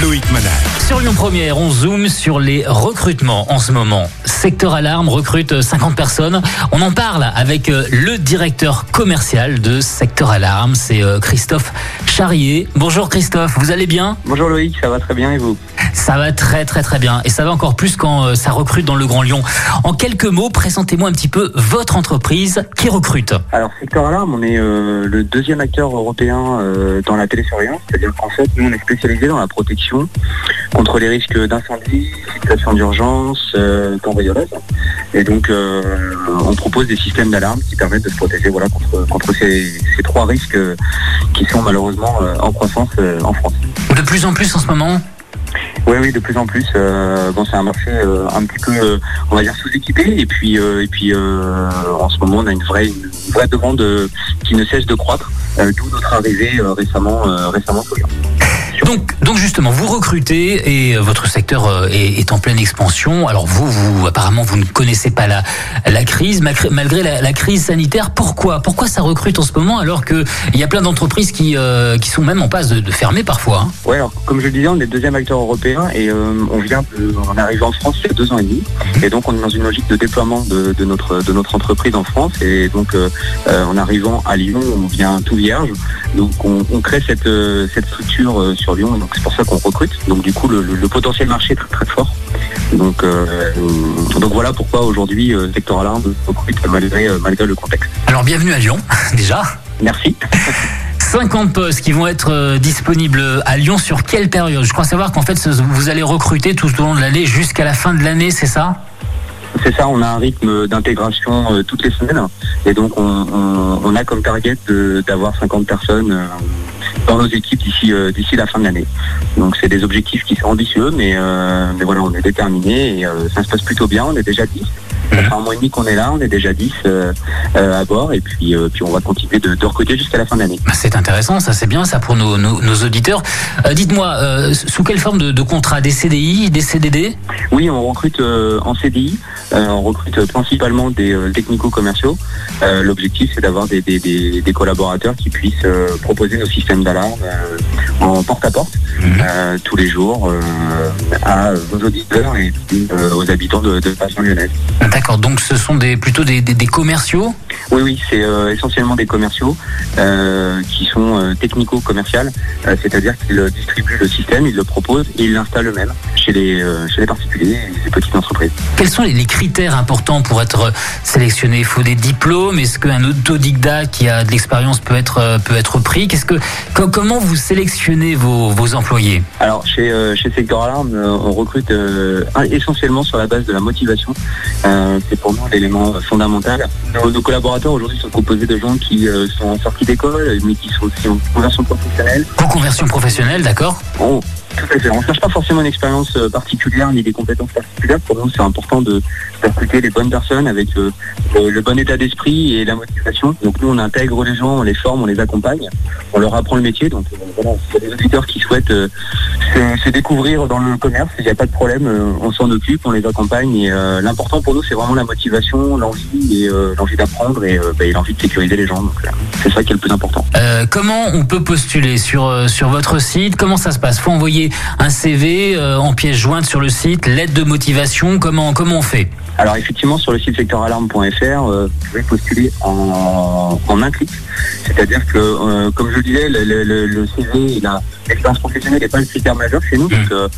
Loïc Manal. Sur Lyon Première, on zoome sur les recrutements en ce moment. Secteur Alarme recrute 50 personnes. On en parle avec euh, le directeur commercial de Secteur Alarme, c'est euh, Christophe Charrier. Bonjour Christophe, vous allez bien? Bonjour Loïc, ça va très bien et vous? Ça va très très très bien et ça va encore plus quand euh, ça recrute dans le Grand Lyon. En quelques mots, présentez-moi un petit peu votre entreprise qui recrute? Alors Secteur Alarme, on est euh, le deuxième acteur européen euh, dans la télésurveillance, c'est-à-dire qu'en fait nous on est spécialisé dans la protection contre les risques d'incendie, situation d'urgence, euh, cambriolage. Et donc euh, on propose des systèmes d'alarme qui permettent de se protéger voilà, contre, contre ces, ces trois risques euh, qui sont malheureusement en croissance en France. De plus en plus en ce moment Oui, oui, de plus en plus. Euh, bon, c'est un marché euh, un petit peu, euh, on va dire, sous-équipé. Et puis, et puis en ce moment, on a une vraie, une vraie demande qui ne cesse de croître. D'où notre arrivée récemment, récemment sur. Donc, donc justement, vous recrutez et euh, votre secteur euh, est, est en pleine expansion. Alors vous, vous apparemment, vous ne connaissez pas la, la crise, malgré, malgré la, la crise sanitaire. Pourquoi? Pourquoi ça recrute en ce moment alors qu'il y a plein d'entreprises qui, euh, qui sont même en passe de, de fermer parfois hein? Ouais, alors comme je le disais, on est deuxième acteur européen et euh, on vient, de, on en France il y a deux ans et demi. Et donc on est dans une logique de déploiement de, de notre de notre entreprise en France. Et donc euh, en arrivant à Lyon, on vient tout vierge. Donc on, on crée cette cette structure sur Lyon. Donc c'est pour ça qu'on recrute. Donc du coup le, le- le potentiel marché est très très fort. Donc euh, euh, donc voilà pourquoi aujourd'hui euh, secteur alarme recrute malgré malgré le contexte. Alors bienvenue à Lyon, déjà. Merci. 50 postes qui vont être disponibles à Lyon sur quelle période? Je crois savoir qu'en fait, vous allez recruter tout au long de l'année jusqu'à la fin de l'année, c'est ça? C'est ça, on a un rythme d'intégration euh, toutes les semaines et donc on, on- on a comme target d'avoir 50 personnes euh, dans nos équipes d'ici euh, d'ici la fin de l'année. Donc c'est des objectifs qui sont ambitieux, mais, euh, mais voilà, on est déterminé et euh, ça se passe plutôt bien. On est déjà 10. Ça fait un mois et demi qu'on est là, on est déjà 10 euh, euh, à bord et puis, euh, puis on va continuer de, de recruter jusqu'à la fin de l'année. Bah, C'est intéressant, ça c'est bien ça pour nos, nos- nos auditeurs. Dites-moi, sous quelle forme de, de contrat? Des CDI, des CDD Oui, on recrute en CDI, on recrute principalement des euh, technico-commerciaux. Euh, L'objectif, c'est d'avoir des, des- des- des collaborateurs qui puissent euh, proposer nos systèmes d'alarme euh, en porte-à-porte euh, tous les jours euh, à vos auditeurs et euh, aux habitants de, de la région lyonnaise. D'accord, donc ce sont des, plutôt des, des- des commerciaux? Oui, oui, c'est euh, essentiellement des commerciaux euh, qui sont euh, technico-commerciales, euh, c'est-à-dire qu'ils euh, distribuent le système, ils le proposent et ils l'installent eux-mêmes chez les, euh, chez les particuliers et les petites entreprises. Quels sont les, les critères importants pour être sélectionné Il faut des diplômes Est-ce qu'un autodidacte qui a de l'expérience peut être, euh, peut être pris? Qu'est-ce que, co- Comment vous sélectionnez vos, vos employés? Alors chez, euh, chez Alarme, euh, on recrute euh, essentiellement sur la base de la motivation. Euh, c'est pour nous l'élément fondamental. Nos, nos collaborateurs aujourd'hui sont composés de gens qui sont en sortie d'école, mais qui sont aussi en conversion professionnelle. Reconversion professionnelle, d'accord tout à fait. On ne cherche pas forcément une expérience euh, particulière ni des compétences particulières. Pour nous, c'est important de recruter les bonnes personnes avec euh, le, bon état d'esprit et la motivation. Donc nous, on intègre les gens, on les forme, on les accompagne, on leur apprend le métier. Donc euh, voilà, s'il y a des auditeurs qui souhaitent euh, se, découvrir dans le commerce, il n'y a pas de problème, on s'en occupe, on les accompagne. Et l'important pour nous, c'est vraiment la motivation, l'envie et l'envie d'apprendre et, bah, et l'envie de sécuriser les gens. Donc c'est ça qui est le plus important. Comment on peut postuler sur, sur votre site? Comment ça se passe? Faut envoyer un CV euh, en pièce jointe sur le site, lettre de motivation. Comment, comment on fait Alors effectivement, sur le site secteuralarme.fr, euh, vous pouvez postuler en, en un clic. C'est-à-dire que, euh, comme je le disais, le, le- le- CV l'expérience professionnelle n'est pas le critère majeur chez nous. Donc, euh,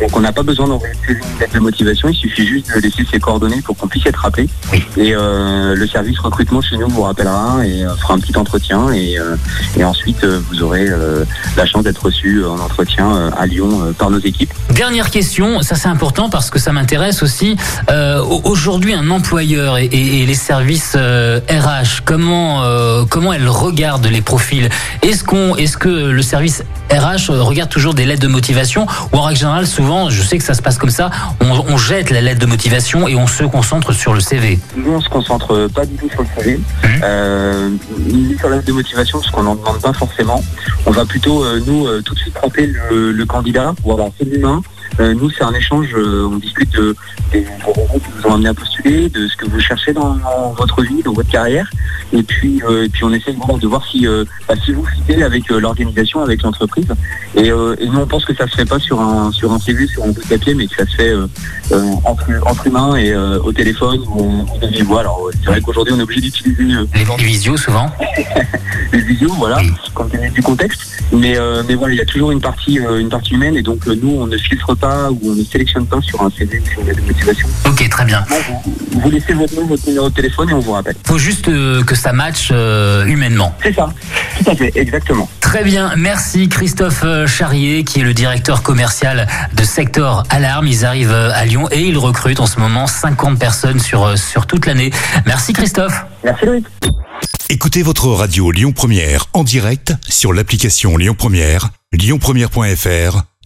donc on n'a pas besoin d'envoyer une lettre de motivation. Il suffit juste de laisser ses coordonnées pour qu'on puisse être rappelé. Oui. Et euh, le service recrutement chez nous vous rappellera et euh, fera un petit entretien. Et, euh, et ensuite, euh, vous aurez euh, la chance d'être reçu en entretien euh, à Lyon euh, par nos équipes. Dernière question, ça c'est important parce que ça m'intéresse aussi. Euh, au- Aujourd'hui, un employeur et, et- et les services euh, RH, comment euh, comment elles regardent les profils? Est-ce qu'on, est-ce que le service RH regarde toujours des lettres de motivation? Ou en règle générale, souvent, je sais que ça se passe comme ça, on, on jette la lettre de motivation et on se concentre sur le CV. Nous, on se concentre pas du tout sur le CV, euh, ni sur la de motivation, parce qu'on n'en demande pas forcément. On va plutôt, nous, tout de suite tremper le, le candidat, ou alors c'est l'humain, nous, c'est un échange. euh, on discute de, des, raisons qui vous ont amené à postuler, de ce que vous cherchez dans, dans votre vie, dans votre carrière. Et puis, euh, et puis on essaie de voir si, euh, bah, si vous fitez avec euh, l'organisation, avec l'entreprise. Et, euh, et nous, on pense que ça se fait pas sur un sur un CV, sur un bout de papier, mais que ça se fait euh, euh, entre, entre humains et euh, au téléphone ou, voix. Alors, euh, c'est vrai qu'aujourd'hui, on est obligé d'utiliser euh, Les visios souvent. les vidéos, voilà, Oui. compte tenu du contexte. Mais, euh, mais voilà, il y a toujours une partie, euh, une partie humaine et donc euh, nous, on ne filtre pas ou on ne sélectionne pas sur un CV ou sur une lettre de motivation. Ok, très bien. Vous, vous laissez votre nom, votre numéro de téléphone et on vous rappelle. Faut juste euh, que ça matche euh, humainement. C'est ça, tout à fait, exactement. Très bien, merci Christophe euh, Charrier qui est le directeur commercial de Sector Alarme. Ils arrivent à Lyon et ils recrutent en ce moment 50 personnes sur, sur toute l'année. Merci Christophe. Merci Loïc. Écoutez votre radio Lyon Première en direct sur l'application Lyon Première, lyonpremière.fr